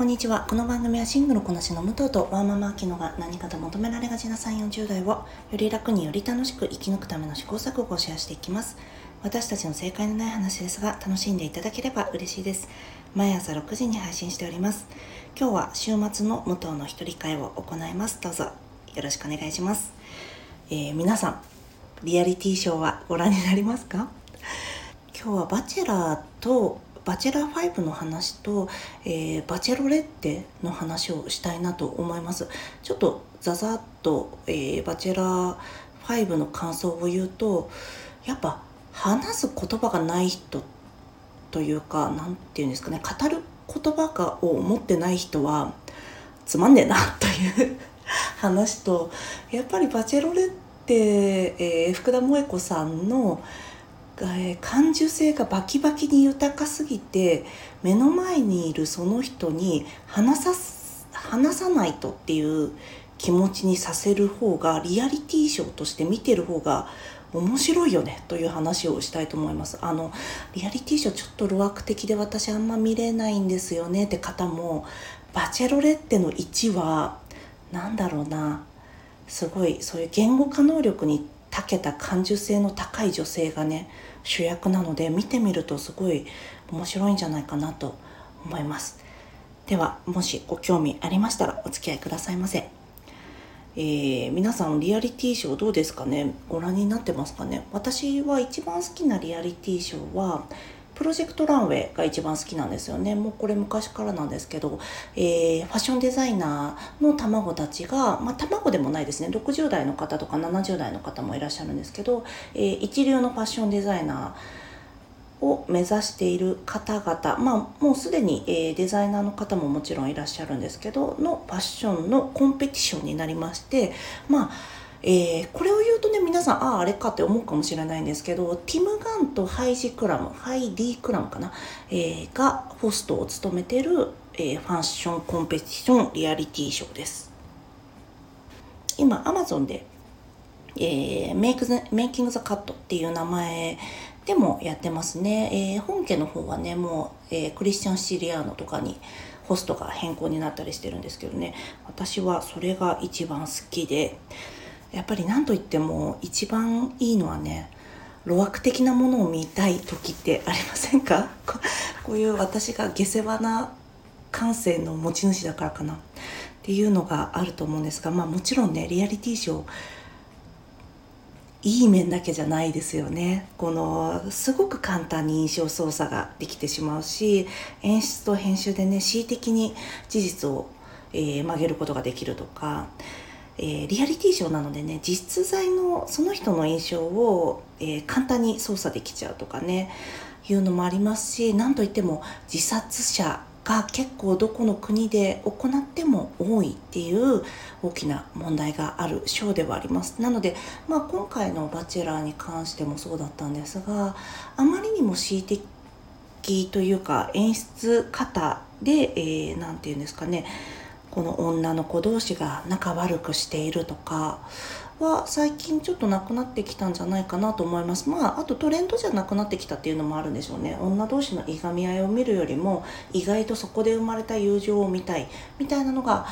こんにちは。この番組はシングルこなしの武藤とワーママアキノが何かと求められがちな3、40代をより楽により楽しく生き抜くための試行錯誤をシェアしていきます。私たちの正解のない話ですが、楽しんでいただければ嬉しいです。毎朝6時に配信しております。今日は週末の武藤の一人会を行います。どうぞよろしくお願いします。えー、皆さん、リアリティショーはご覧になりますか？今日はバチェラーとバチェラー5の話と、えー、バチェロレッテの話をしたいなと思います。ちょっとザザッと、えー、バチェラー5の感想を言うとやっぱ話す言葉がない人というか何て言うんですかね語る言葉がを持ってない人はつまんねえなという 話とやっぱりバチェロレッテ、えー、福田萌子さんのえ感受性がバキバキに豊かすぎて目の前にいるその人に話さ話さないとっていう気持ちにさせる方がリアリティショーとして見てる方が面白いよねという話をしたいと思います。あのリアリティショーちょっと路悪的で私あんま見れないんですよねって方も。バチェロレッテの1は何だろうな。すごいそういう言語化能力に長けた感受性の高い女性がね主役なので見てみるとすごい面白いんじゃないかなと思います。ではもしご興味ありましたらお付き合いくださいませ。えー、皆さんリアリティショーどうですかね？ご覧になってますかね？私は一番好きなリアリティショーはプロジェクトランウェイが一番好きなんですよね。もうこれ昔からなんですけど、えー、ファッションデザイナーの卵たちが、まあ、卵でもないですね。60代の方とか70代の方もいらっしゃるんですけど、えー、一流のファッションデザイナーを目指している方々、まあ、もうすでに、えー、デザイナーの方ももちろんいらっしゃるんですけど、のファッションのコンペティションになりまして、まあ、えー、これを言うとね皆さんあああれかって思うかもしれないんですけどティム・ガンとハイジ・クラムハイディ・クラムかな、えー、がホストを務めてる、えー、ファッションコンペティションリアリティショーです。今アマゾンで、えー、メイクメイキング・ザ・カットっていう名前でもやってますね、えー、本家の方はねもう、えー、クリスチャン・シリアーノとかにホストが変更になったりしてるんですけどね。私はそれが一番好きで。やっぱり何と言っても一番いいのはね路悪的なものを見たい時ってありませんか？こういう私が下世話な感性の持ち主だからかな。っていうのがあると思うんですがまあもちろんねリアリティショーいい面だけじゃないですよね。このすごく簡単に印象操作ができてしまうし演出と編集でね恣意的に事実を、えー、曲げることができるとかえー、リアリティショーなのでね実在のその人の印象を、えー、簡単に操作できちゃうとかねいうのもありますし何といっても自殺者が結構どこの国で行っても多いっていう大きな問題があるショーではあります。なので、まあ、今回の「バチェラー」に関してもそうだったんですがあまりにも恣意的というか演出方で何、えー、て言うんですかねこの女の子同士が仲悪くしているとかは最近ちょっとなくなってきたんじゃないかなと思います。まああとトレンドじゃなくなってきたっていうのもあるんでしょうね。女同士のいがみ合いを見るよりも意外とそこで生まれた友情を見たいみたいなのが、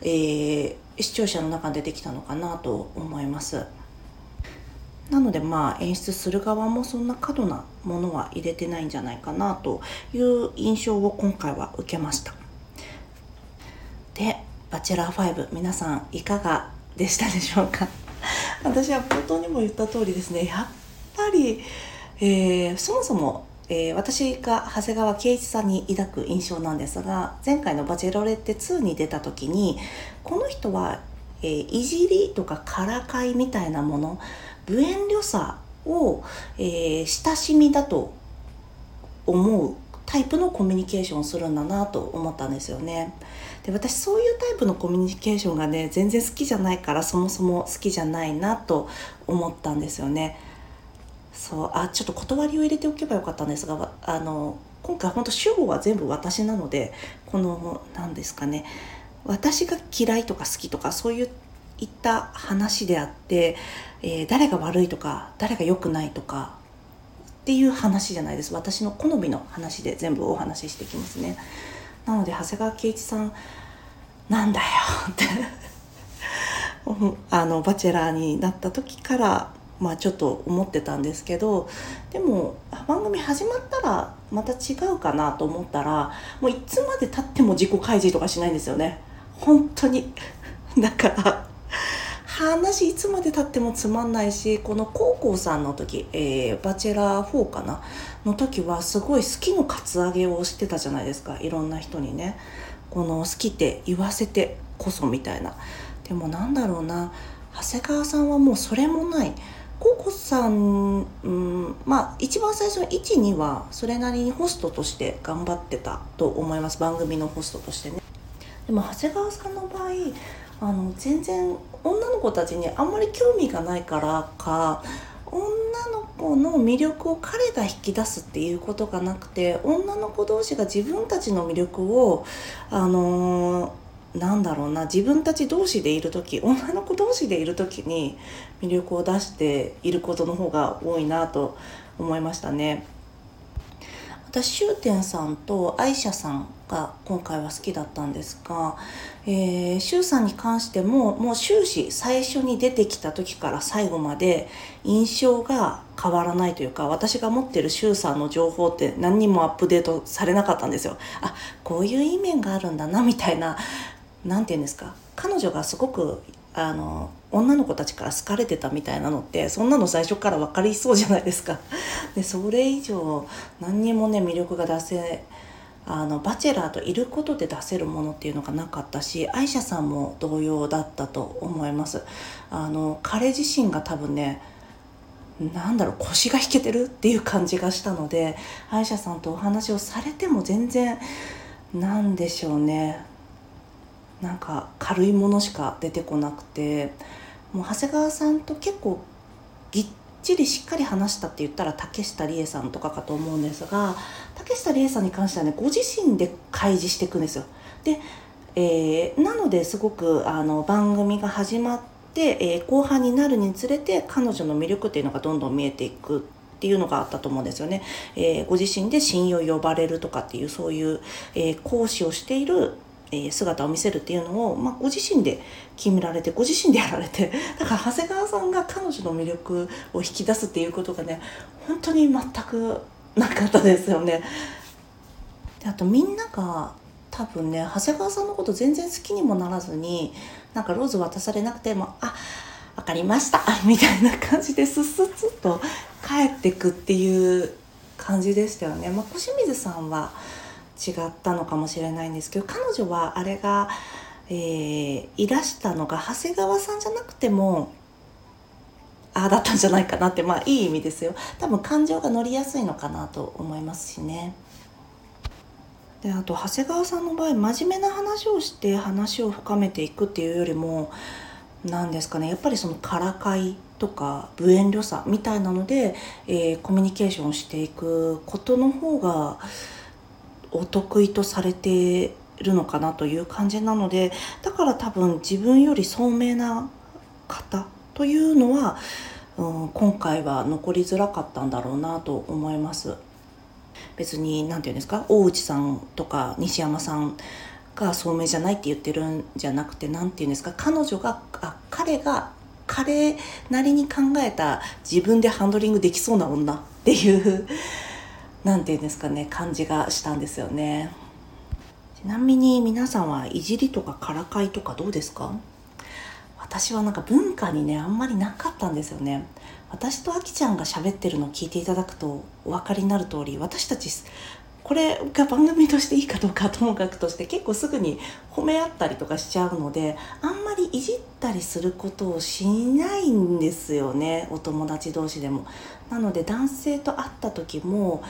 えー、視聴者の中に出てきたのかなと思います。なのでまあ演出する側もそんな過度なものは入れてないんじゃないかなという印象を今回は受けました。で「バチェラー5」皆さんいかがでしたでしょうか？私は冒頭にも言った通りですねやっぱり、えー、そもそも、えー、私が長谷川圭一さんに抱く印象なんですが前回の「バチェロレッテ2」に出た時にこの人は、えー、いじりとかからかいみたいなもの無遠慮さを、え親しみだと思うタイプのコミュニケーションをするんだなと思ったんですよね。で私そういうタイプのコミュニケーションがね全然好きじゃないからそもそも好きじゃないなと思ったんですよね。そうあちょっと断りを入れておけばよかったんですがあの今回本当主語は全部私なのでこの何ですかね。私が嫌いとか好きとかそういった話であって、えー、誰が悪いとか誰が良くないとかっていう話じゃないです。私の好みの話で全部お話ししてきますね。なので長谷川圭一さんなんだよって。あのバチェラーになった時からまあちょっと思ってたんですけどでも番組始まったらまた違うかなと思ったらもういつまでたっても自己開示とかしないんですよね。本当に。だから話いつまでたってもつまんないしこの高校さんの時、えー、バチェラー4かな。の時はすごい好きのカツアゲをしてたじゃないですか。いろんな人にね。この好きって言わせてこそみたいな。でもなんだろうな。長谷川さんはもうそれもない。ココさん、うん、まあ一番最初の12はそれなりにホストとして頑張ってたと思います。番組のホストとしてね。でも長谷川さんの場合あの全然女の子たちにあんまり興味がないからか女子の魅力を彼が引き出すっていうことがなくて女の子同士が自分たちの魅力をあのーなんだろうな自分たち同士でいる時女の子同士でいる時に魅力を出していることの方が多いなと思いましたね。私終点さんと愛車さんが今回は好きだったんですが、えー、周さんに関してももう終始最初に出てきた時から最後まで印象が変わらないというか私が持ってる周さんの情報って何にもアップデートされなかったんですよ。あこういういい面があるんだなみたいな何て言うんですか？彼女がすごくあの女の子たちから好かれてたみたいなのってそんなの最初から分かりそうじゃないですか。でそれ以上何にもね魅力が出せあのバチェラーといることで出せるものっていうのがなかったしアイシャさんも同様だったと思います。あの彼自身が多分ねなんだろう腰が引けてるっていう感じがしたのでアイシャさんとお話をされても全然なんでしょうね。なんか軽いものしか出てこなくてもう長谷川さんと結構ぎっちりしっかり話したって言ったら竹下理恵さんとかかと思うんですが竹下理恵さんに関してはねご自身で開示していくんですよ。で、えー、なのですごくあの番組が始まって、えー、後半になるにつれて彼女の魅力っていうのがどんどん見えていくっていうのがあったと思うんですよね。えー、ご自身で親友呼ばれるとかっていうそういう、えー、講師をしている姿を見せるっていうのを、まあ、ご自身で決められてご自身でやられて だから長谷川さんが彼女の魅力を引き出すっていうことがね本当に全くなかったですよね。であとみんなが多分ね長谷川さんのこと全然好きにもならずになんかローズ渡されなくても「あ分かりました」みたいな感じですっすっと帰ってくっていう感じでしたよね。まあ、小清水さんは違ったのかもしれないんですけど彼女はあれが、えー、いらしたのが長谷川さんじゃなくてもああだったんじゃないかなってまあいい意味ですよ多分感情が乗りやすいのかなと思いますしね。であと長谷川さんの場合真面目な話をして話を深めていくっていうよりも何ですかねやっぱりそのからかいとか無遠慮さみたいなので、えー、コミュニケーションをしていくことの方がお得意とされてるのかなという感じなのでだから多分自分より聡明な方というのは、うん、今回は残りづらかったんだろうなと思います。別に何て言うんですか？大内さんとか西山さんが聡明じゃないって言ってるんじゃなくて何て言うんですか？彼女があ彼が彼なりに考えた自分でハンドリングできそうな女っていう何て言うんですかね感じがしたんですよね。ちなみに皆さんはいじりとかからかいとかどうですか？私はなんか文化にねあんまりなかったんですよね。私とあきちゃんが喋ってるのを聞いていただくとお分かりになる通り私たちこれが番組としていいかどうかともかくとして結構すぐに褒め合ったりとかしちゃうのであんまりいじったりすることをしないんですよね。お友達同士でも。なので男性と会った時も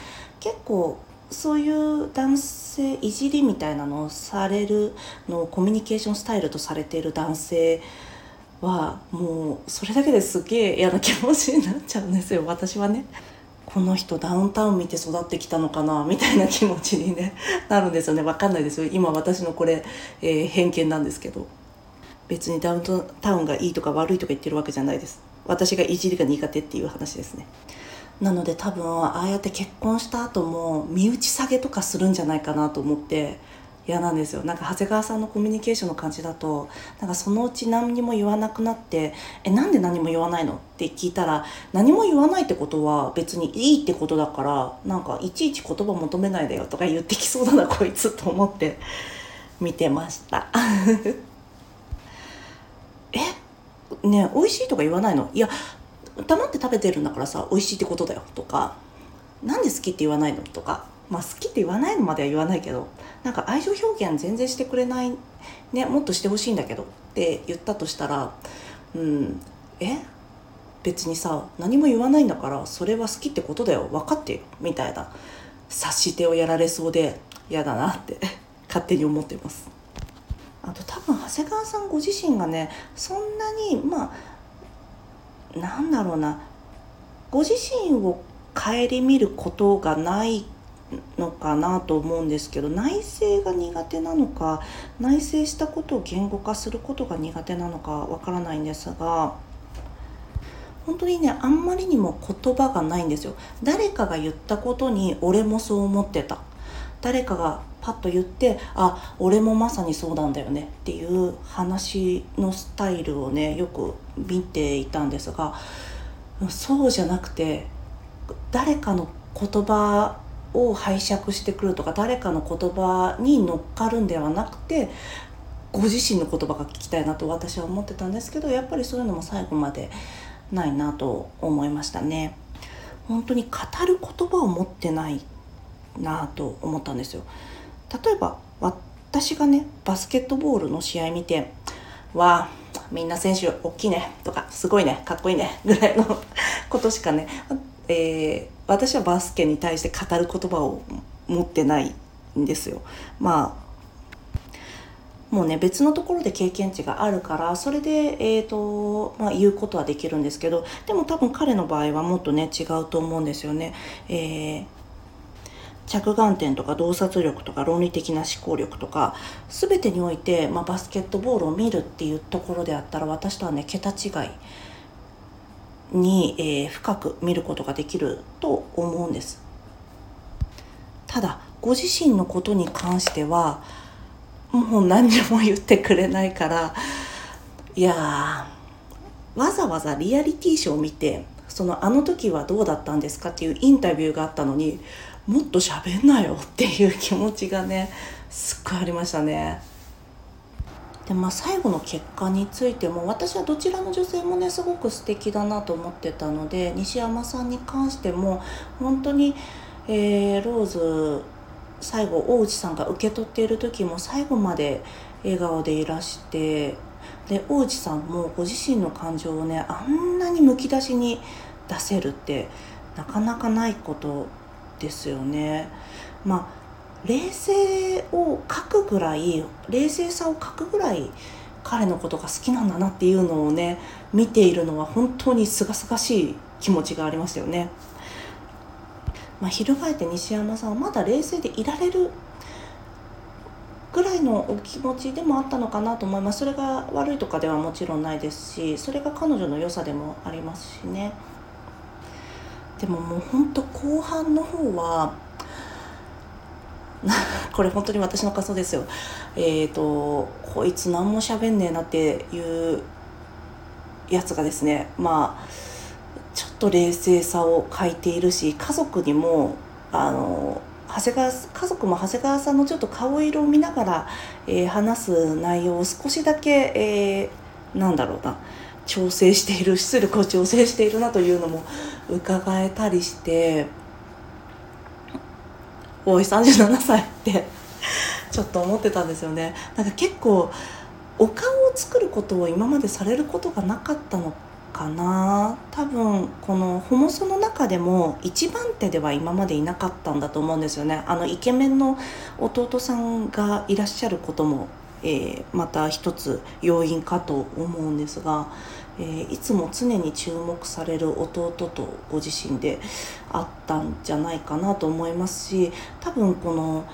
結構そういう男性いじりみたいなのをされるのをコミュニケーションスタイルとされている男性はもうそれだけですげえ嫌な気持ちになっちゃうんですよ。私はね。この人ダウンタウン見て育ってきたのかなみたいな気持ちに、ね、なるんですよね。分かんないですよ。今私のこれ、えー、偏見なんですけど。別にダウンタウンがいいとか悪いとか言ってるわけじゃないです。私がいじりが苦手っていう話ですね。なので多分ああやって結婚した後も身内下げとかするんじゃないかなと思って嫌なんですよ。なんか長谷川さんのコミュニケーションの感じだとなんかそのうち何にも言わなくなって「えなんで何も言わないの?」って聞いたら何も言わないってことは別にいいってことだからなんかいちいち言葉求めないでよとか言ってきそうだなこいつと思って見てました。え？ね美味しいとか言わないの？いや黙って食べてるんだからさ美味しいってことだよとかなんで好きって言わないのとかまあ好きって言わないのまでは言わないけどなんか愛情表現全然してくれないねもっとしてほしいんだけどって言ったとしたらうんえ？別にさ何も言わないんだからそれは好きってことだよ分かってよみたいな察し手をやられそうで嫌だなって勝手に思ってます。あと多分長谷川さんご自身がねそんなにまあなんだろうな。ご自身を顧みることがないのかなと思うんですけど内省が苦手なのか内省したことを言語化することが苦手なのかわからないんですが本当にねあんまりにも言葉がないんですよ。誰かが言ったことに俺もそう思ってた。誰かがパッと言ってあ俺もまさにそうなんだよねっていう話のスタイルをねよく見ていたんですがそうじゃなくて誰かの言葉を拝借してくるとか誰かの言葉に乗っかるんではなくてご自身の言葉が聞きたいなと私は思ってたんですけどやっぱりそういうのも最後までないなと思いましたね。本当に語る言葉を持ってないなと思ったんですよ。例えば私がねバスケットボールの試合見て「わあみんな選手大きいね」とか「すごいねかっこいいね」ぐらいの ことしかねえー、私はバスケに対して語る言葉を持ってないんですよ。まあもうね別のところで経験値があるからそれで、えーとまあ、言うことはできるんですけどでも多分彼の場合はもっとね違うと思うんですよね。えー着眼点とか洞察力とか論理的な思考力とか全てにおいて、まあ、バスケットボールを見るっていうところであったら私とはね桁違いに、えー、深く見ることができると思うんです。ただご自身のことに関してはもう何にも言ってくれないからいやわざわざリアリティショーを見てそのあの時はどうだったんですかっていうインタビューがあったのにもっと喋んなよっていう気持ちがねすっごいありましたね。でまあ、最後の結果についても私はどちらの女性もねすごく素敵だなと思ってたので西山さんに関しても本当に、えー、ローズ最後大内さんが受け取っている時も最後まで笑顔でいらしてで大内さんもご自身の感情をねあんなにむき出しに出せるってなかなかないことですよね。まあ冷静を書くぐらい冷静さを書くぐらい彼のことが好きなんだなっていうのをね見ているのは本当にすがすがしい気持ちがありましたよね。まあ、翻って西山さんはまだ冷静でいられるぐらいのお気持ちでもあったのかなと思いますそれが悪いとかではもちろんないですしそれが彼女の良さでもありますしねでももうほんと後半の方は これ本当に私の仮想ですよ。えっ、ー、とこいつ何も喋んねえなっていうやつがですねまあちょっと冷静さを欠いているし家族にもあの長谷川家族も長谷川さんのちょっと顔色を見ながら、えー、話す内容を少しだけ、えー、なんだろうな。調整している出力を調整しているなというのも伺えたりしておい37歳ってちょっと思ってたんですよね。なんか結構お顔を作ることを今までされることがなかったのかな。多分このホモソの中でも一番手では今までいなかったんだと思うんですよね。あのイケメンの弟さんがいらっしゃることも、えー、また一つ要因かと思うんですがえー、いつも常に注目される弟とご自身であったんじゃないかなと思いますし多分この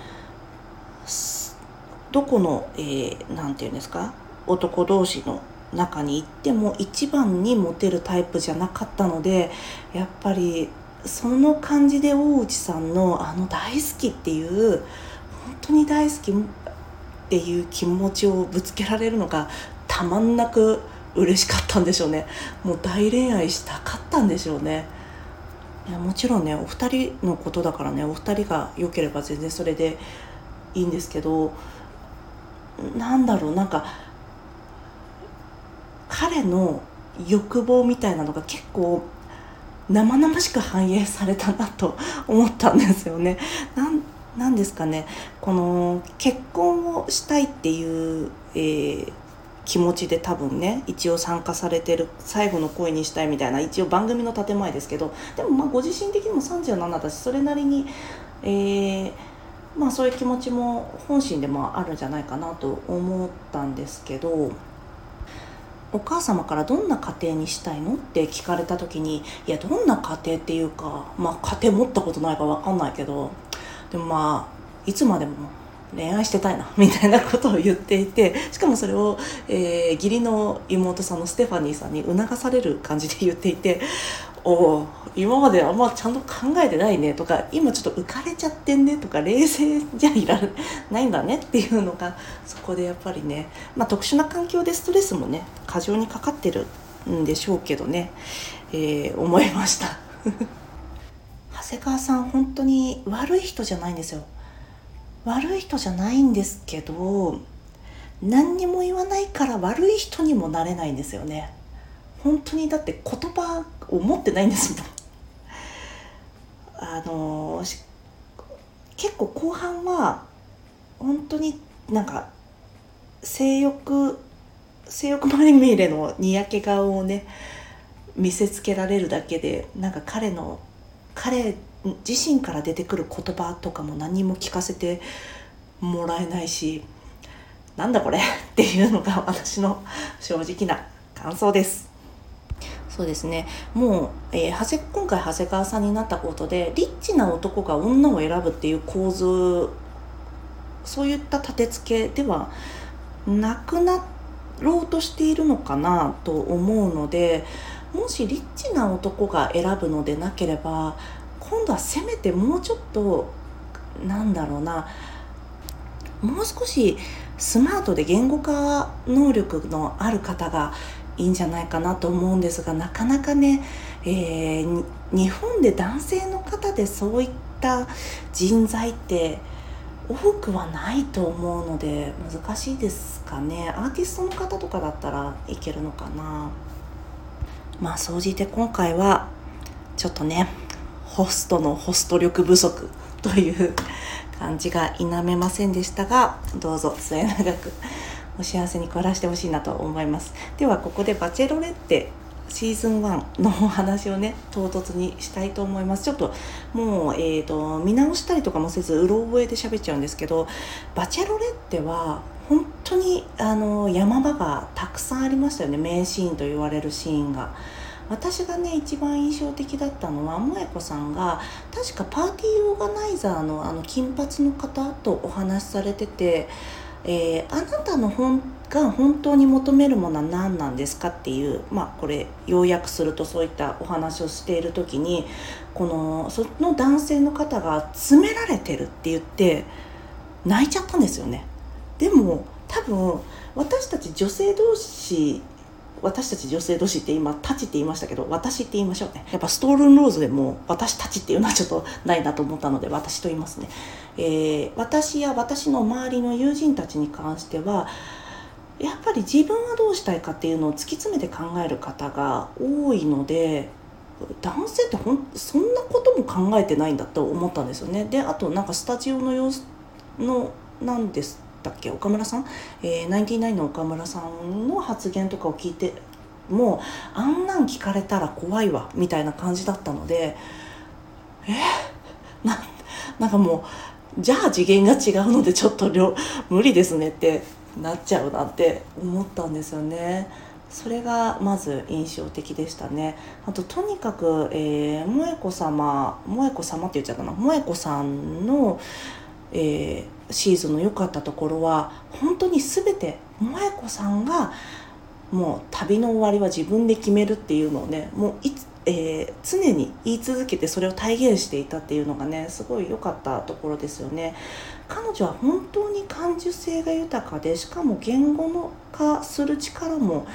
どこの何、えー、て言うんですか男同士の中に行っても一番にモテるタイプじゃなかったのでやっぱりその感じで大内さんのあの大好きっていう本当に大好きっていう気持ちをぶつけられるのがたまんなく嬉しかったんでしょうねもう大恋愛したかったんでしょうねいやもちろんねお二人のことだからねお二人が良ければ全然それでいいんですけどなんだろうなんか彼の欲望みたいなのが結構生々しく反映されたなと思ったんですよね。なんなんですかねこの結婚をしたいっていう、えー、気持ちで多分ね一応参加されてる最後の恋にしたいみたいな一応番組の建前ですけどでもまあご自身的にも37だしそれなりに、えー、まあそういう気持ちも本心でもあるんじゃないかなと思ったんですけど。お母様からどんな家庭にしたいの？って聞かれた時にいやどんな家庭っていうかまあ家庭持ったことないか分かんないけどでもまあいつまでも恋愛してたいな みたいなことを言っていてしかもそれを、えー、義理の妹さんのステファニーさんに促される感じで言っていておお今まであんまちゃんと考えてないねとか今ちょっと浮かれちゃってんねとか冷静じゃいらないんだねっていうのがそこでやっぱりね、まあ、特殊な環境でストレスもね過剰にかかってるんでしょうけどね、えー、思いました。長谷川さん本当に悪い人じゃないんですよ。悪い人じゃないんですけど何にも言わないから悪い人にもなれないんですよね。本当にだって言葉を持ってないんですもん。あの結構後半は本当になんか性欲性欲まみれのにやけ顔をね見せつけられるだけでなんか彼の彼自身から出てくる言葉とかも何も聞かせてもらえないしなんだこれ？っていうのが私の正直な感想です。そうですねもう、えー、長谷今回長谷川さんになったことでリッチな男が女を選ぶっていう構図そういった立て付けではなくなろうとしているのかなと思うのでもしリッチな男が選ぶのでなければ今度はせめてもうちょっとなんだろうなもう少しスマートで言語化能力のある方がいいんじゃないかなと思うんですがなかなかね、えー、日本で男性の方でそういった人材って多くはないと思うので難しいですかね。アーティストの方とかだったらいけるのかな。まあ総じて今回はちょっとねホストのホスト力不足という感じが否めませんでしたがどうぞ末永くお幸せに暮らしてほしいなと思います。ではここでバチェロレッテシーズン1のお話をね唐突にしたいと思います。ちょっともう、えーと、見直したりとかもせずうろ覚えで喋っちゃうんですけどバチェロレッテは本当にあの山場がたくさんありましたよね名シーンと言われるシーンが。私がね一番印象的だったのは萌子さんが確かパーティーオーガナイザーのあの金髪の方とお話しされててえー、あなたの本が本当に求めるものは何なんですかっていうまあこれ要約するとそういったお話をしている時にこのその男性の方が詰められてるって言って泣いちゃったんですよね。でも多分私たち女性同士私たち女性同士って今「たち」って言いましたけど私って言いましょうね。やっぱストールンローズでも「私たち」っていうのはちょっとないなと思ったので私と言いますね、えー、私や私の周りの友人たちに関してはやっぱり自分はどうしたいかっていうのを突き詰めて考える方が多いので男性ってほんそんなことも考えてないんだと思ったんですよね。であとなんかスタジオの様子のなんですだっけ？岡村さん、えー、ナインティナインの岡村さんの発言とかを聞いてもうあんなん聞かれたら怖いわみたいな感じだったのでえ？ななんかもうじゃあ次元が違うのでちょっと無理ですねってなっちゃうなって思ったんですよね。それがまず印象的でしたね。あととにかく、えー、萌子様萌子様って言っちゃったな？萌子さんの、えー、シーズンの良かったところは本当に全て萌子さんがもう旅の終わりは自分で決めるっていうのをねもういつ、えー、常に言い続けてそれを体現していたっていうのがねすごい良かったところですよね。彼女は本当に感受性が豊かでしかも言語の化する力も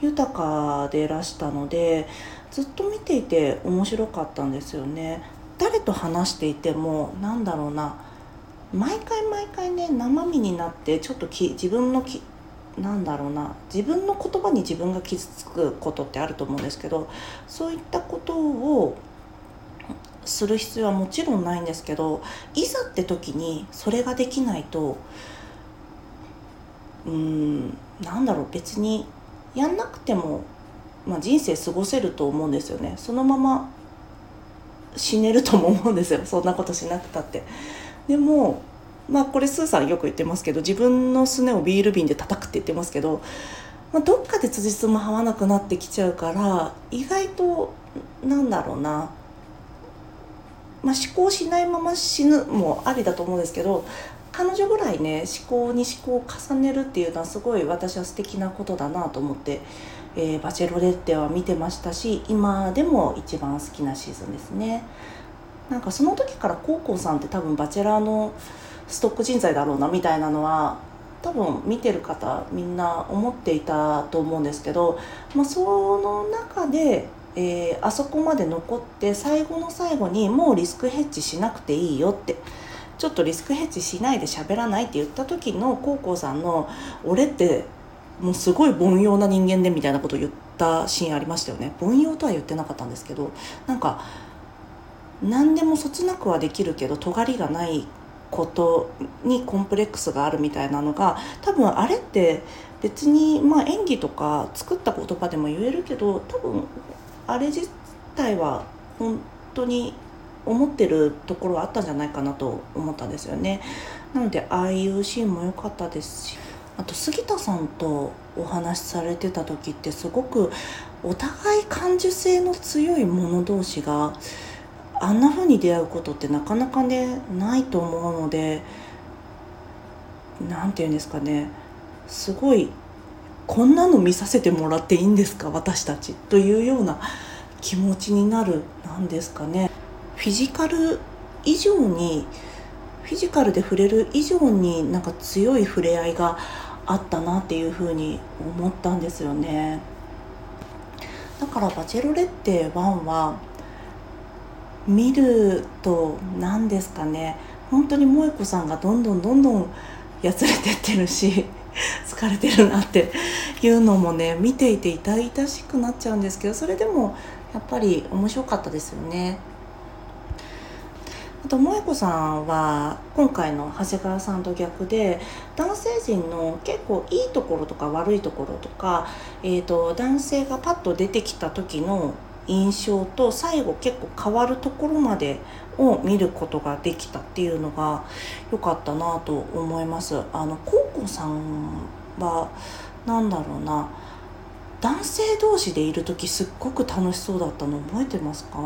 豊かでいらしたのでずっと見ていて面白かったんですよね。誰と話していてもなんだろうな毎回毎回ね生身になってちょっとき自分のきなんだろうな自分の言葉に自分が傷つくことってあると思うんですけどそういったことをする必要はもちろんないんですけどいざって時にそれができないとうんなんだろう別にやんなくても、まあ、人生過ごせると思うんですよねそのまま死ねるとも思うんですよそんなことしなくたって。でもまあこれスーさんよく言ってますけど自分のすねをビール瓶で叩くって言ってますけど、まあ、どっかで辻褄合わなくなってきちゃうから意外となんだろうな、まあ、思考しないまま死ぬもありだと思うんですけど彼女ぐらいね思考に思考を重ねるっていうのはすごい私は素敵なことだなと思って、えー、バチェロレッテは見てましたし今でも一番好きなシーズンですね。なんかその時からコウコウさんって多分バチェラーのストック人材だろうなみたいなのは多分見てる方みんな思っていたと思うんですけど、まあ、その中で、えー、あそこまで残って最後の最後にもうリスクヘッジしなくていいよってちょっとリスクヘッジしないで喋らないって言った時のコウコウさんの「俺ってもうすごい凡庸な人間で」みたいなことを言ったシーンありましたよね。凡庸とは言ってなかったんですけどなんか何でもそつなくはできるけど尖りがないことにコンプレックスがあるみたいなのが多分あれって別にまあ演技とか作った言葉でも言えるけど多分あれ自体は本当に思ってるところはあったんじゃないかなと思ったんですよね。なのでああいうシーンも良かったですしあと杉田さんとお話しされてた時ってすごくお互い感受性の強い者同士があんな風に出会うことってなかなかねないと思うので何て言うんですかね。すごいこんなの見させてもらっていいんですか私たちというような気持ちになるなんですかね。フィジカル以上にフィジカルで触れる以上になんか強い触れ合いがあったなっていうふうに思ったんですよね。だから「バチェロレッテ1」は見ると何ですかね本当に萌子さんがどんどんどんどんやつれてってるし 疲れてるなっていうのもね見ていて痛々しくなっちゃうんですけどそれでもやっぱり面白かったですよね。あと萌子さんは今回の長谷川さんと逆で男性陣の結構いいところとか悪いところとか、えーと男性がパッと出てきた時の印象と最後結構変わるところまでを見ることができたっていうのが良かったなと思います。あのコウコさんは何だろうな男性同士でいる時すっごく楽しそうだったの覚えてますか？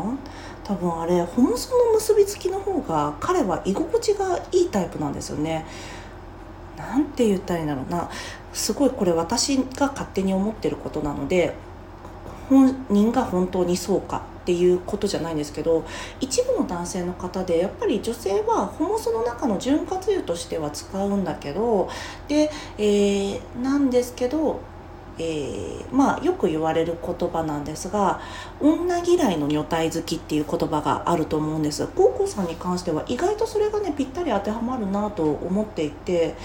多分あれホモソの結びつきの方が彼は居心地がいいタイプなんですよね。なんて言ったらいいんだろうなすごいこれ私が勝手に思ってることなので本人が本当にそうかっていうことじゃないんですけど一部の男性の方でやっぱり女性はホモソの中の潤滑油としては使うんだけどで、えー、なんですけどえー、まあよく言われる言葉なんですが女嫌いの女体好きっていう言葉があると思うんです。高校さんに関しては意外とそれがねぴったり当てはまるなと思っていて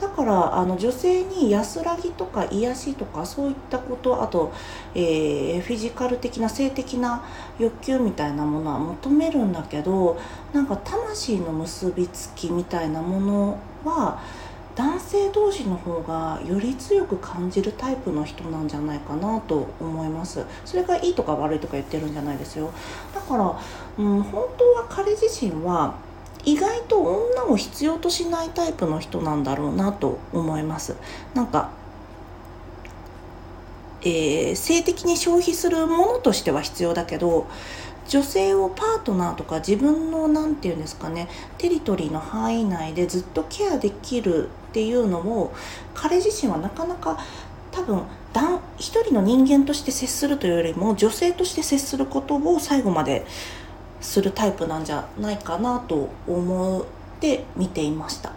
だからあの女性に安らぎとか癒しとかそういったことあと、えー、フィジカル的な性的な欲求みたいなものは求めるんだけどなんか魂の結びつきみたいなものは男性同士の方がより強く感じるタイプの人なんじゃないかなと思います。それがいいとか悪いとか言ってるんじゃないですよ。だから、うん、本当は彼自身は意外と女を必要としないタイプの人なんだろうなと思います。なんかえー、性的に消費するものとしては必要だけど女性をパートナーとか自分の何て言うんですかねテリトリーの範囲内でずっとケアできるっていうのを彼自身はなかなか多分一人の人間として接するというよりも女性として接することを最後までするタイプなんじゃないかなと思って見ていました。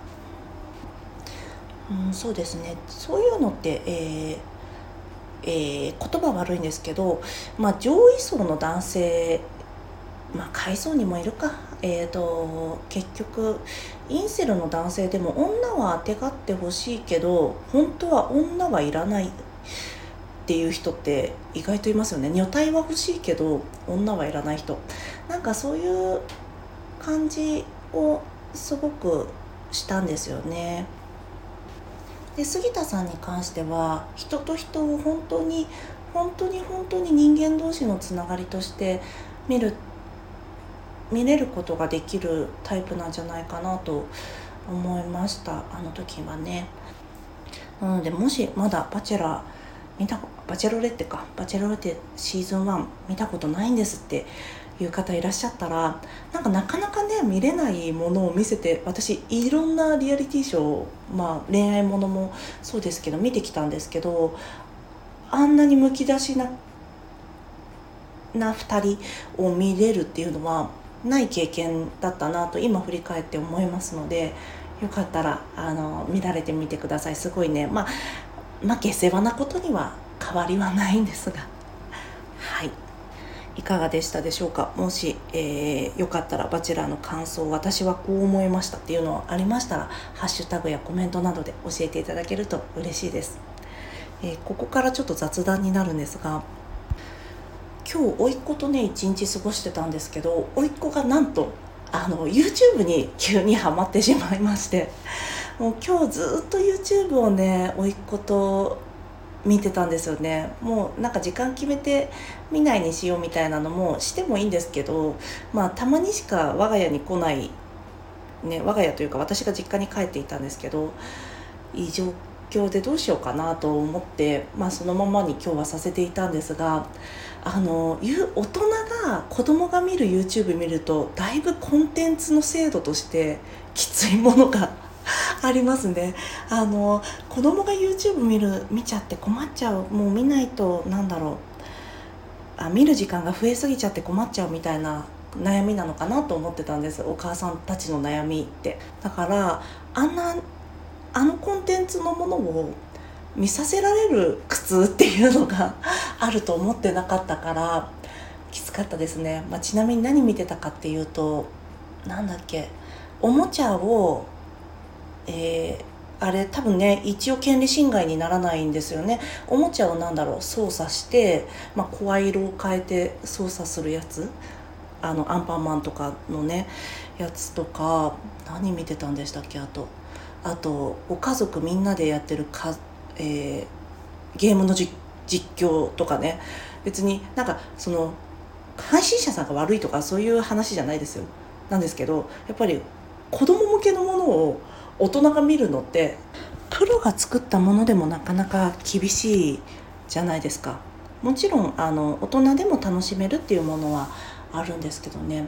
うん、そうですねそういうのって、えーえー、言葉悪いんですけど、まあ、上位層の男性まあ階層にもいるか。えーと、結局インセルの男性でも女はあてがってほしいけど本当は女はいらない。っていう人って意外といますよね。女体は欲しいけど女はいらない人。なんかそういう感じをすごくしたんですよね。で杉田さんに関しては人と人を本当に本当に本当に人間同士のつながりとして見るって見れることができるタイプなんじゃないかなと思いました。あの時はね。なのでもしまだ「バチェラー」見たバチェロレッテか。バチェロレッテシーズン1見たことないんですっていう方いらっしゃったらなんかなかなかね見れないものを見せて私いろんなリアリティショーまあ恋愛ものもそうですけど見てきたんですけどあんなにむき出しなな2人を見れるっていうのはない経験だったなと今振り返って思いますのでよかったらあの見られてみてください。すごいね。まあまあ下世話なことには変わりはないんですが。はい。いかがでしたでしょうか？もし、えー、よかったらバチェラーの感想私はこう思いましたっていうのありましたらハッシュタグやコメントなどで教えていただけると嬉しいです、えー、ここからちょっと雑談になるんですが今日甥っ子とね一日過ごしてたんですけど甥っ子がなんとあの YouTube に急にはまってしまいましてもう今日ずっと YouTube をね甥っ子と見てたんですよね。もうなんか時間決めて見ないにしようみたいなのもしてもいいんですけどまあたまにしか我が家に来ないね我が家というか私が実家に帰っていたんですけどいい状況でどうしようかなと思って、まあ、そのままに今日はさせていたんですがあの大人が子供が見る YouTube 見るとだいぶコンテンツの精度としてきついものが ありますね。あの子供が YouTube 見る見ちゃって困っちゃうもう見ないとなんだろう。あ見る時間が増えすぎちゃって困っちゃうみたいな悩みなのかなと思ってたんです。お母さんたちの悩みって。だからあんなあのコンテンツのものを見させられる苦痛っていうのがあると思ってなかったからきつかったですね、まあ、ちなみに何見てたかっていうと何だっけおもちゃをえー、あれ多分ね一応権利侵害にならないんですよね。おもちゃを何だろう操作して、まあ、声色を変えて操作するやつ。あのアンパンマンとかのねやつとか何見てたんでしたっけあと。あとご家族みんなでやってる、えー、ゲームの実況とかね。別になんかその配信者さんが悪いとかそういう話じゃないですよ。なんですけどやっぱり子供向けのものを大人が見るのってプロが作ったものでもなかなか厳しいじゃないですか。もちろんあの大人でも楽しめるっていうものはあるんですけどね。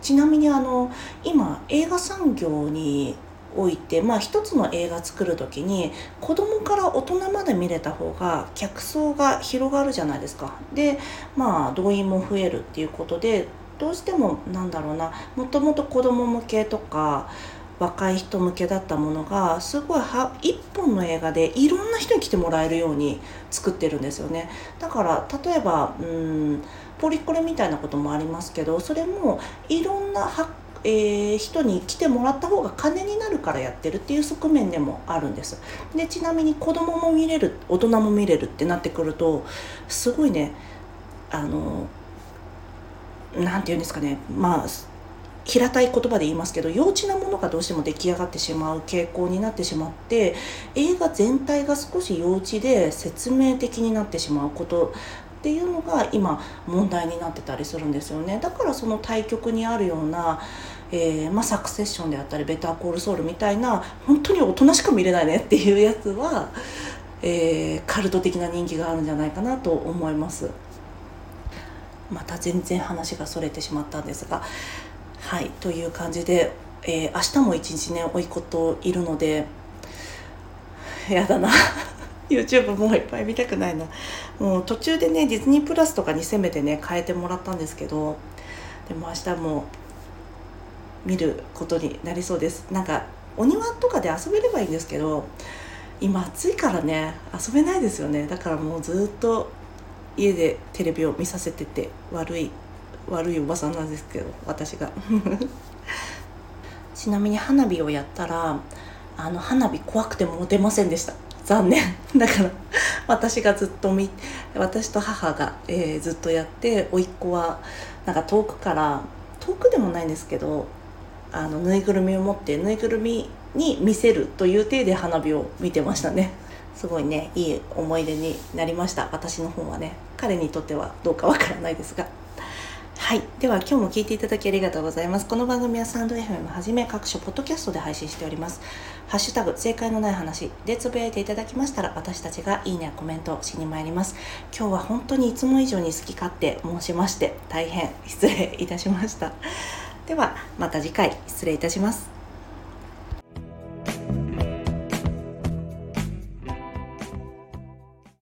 ちなみにあの今映画産業において、まあ、一つの映画作る時に子供から大人まで見れた方が客層が広がるじゃないですか。でまあ動員も増えるっていうことでどうしてもなんだろうなもともと子供向けとか若い人向けだったものがすごいは一本の映画でいろんな人に来てもらえるように作ってるんですよね。だから例えばうんポリコレみたいなこともありますけどそれもいろんな発えー、人に来てもらった方が金になるからやってるっていう側面でもあるんです。でちなみに子供も見れる大人も見れるってなってくるとすごいねあの何て言うんですかね。まあ平たい言葉で言いますけど幼稚なものがどうしても出来上がってしまう傾向になってしまって映画全体が少し幼稚で説明的になってしまうことっていうのが今問題になってたりするんですよね。だからその対局にあるような、えー、まあ、サクセッションであったりベターコールソウルみたいな本当に大人しか見れないねっていうやつは、えー、カルト的な人気があるんじゃないかなと思います。また全然話がそれてしまったんですが。はいという感じで、えー、明日も一日ね甥いっ子といるのでやだな。YouTube もういっぱい見たくないな。もう途中でねディズニープラスとかにせめてね変えてもらったんですけどでも明日も見ることになりそうです。なんかお庭とかで遊べればいいんですけど今暑いからね遊べないですよね。だからもうずっと家でテレビを見させてて悪い悪いおばさんなんですけど私が。ちなみに花火をやったらあの花火怖くても出ませんでした。残念。だから私がずっと見私と母が、えー、ずっとやって甥っ子はなんか遠くから遠くでもないんですけどあのぬいぐるみを持ってぬいぐるみに見せるという体で花火を見てましたねすごいねいい思い出になりました私の方はね彼にとってはどうかわからないですがはい。では今日も聞いていただきありがとうございます。この番組はサンド FM はじめ各種ポッドキャストで配信しております。ハッシュタグ正解のない話でつぶやいていただきましたら私たちがいいねやコメントをしに参ります。今日は本当にいつも以上に好き勝手申しまして大変失礼いたしました。ではまた次回失礼いたします。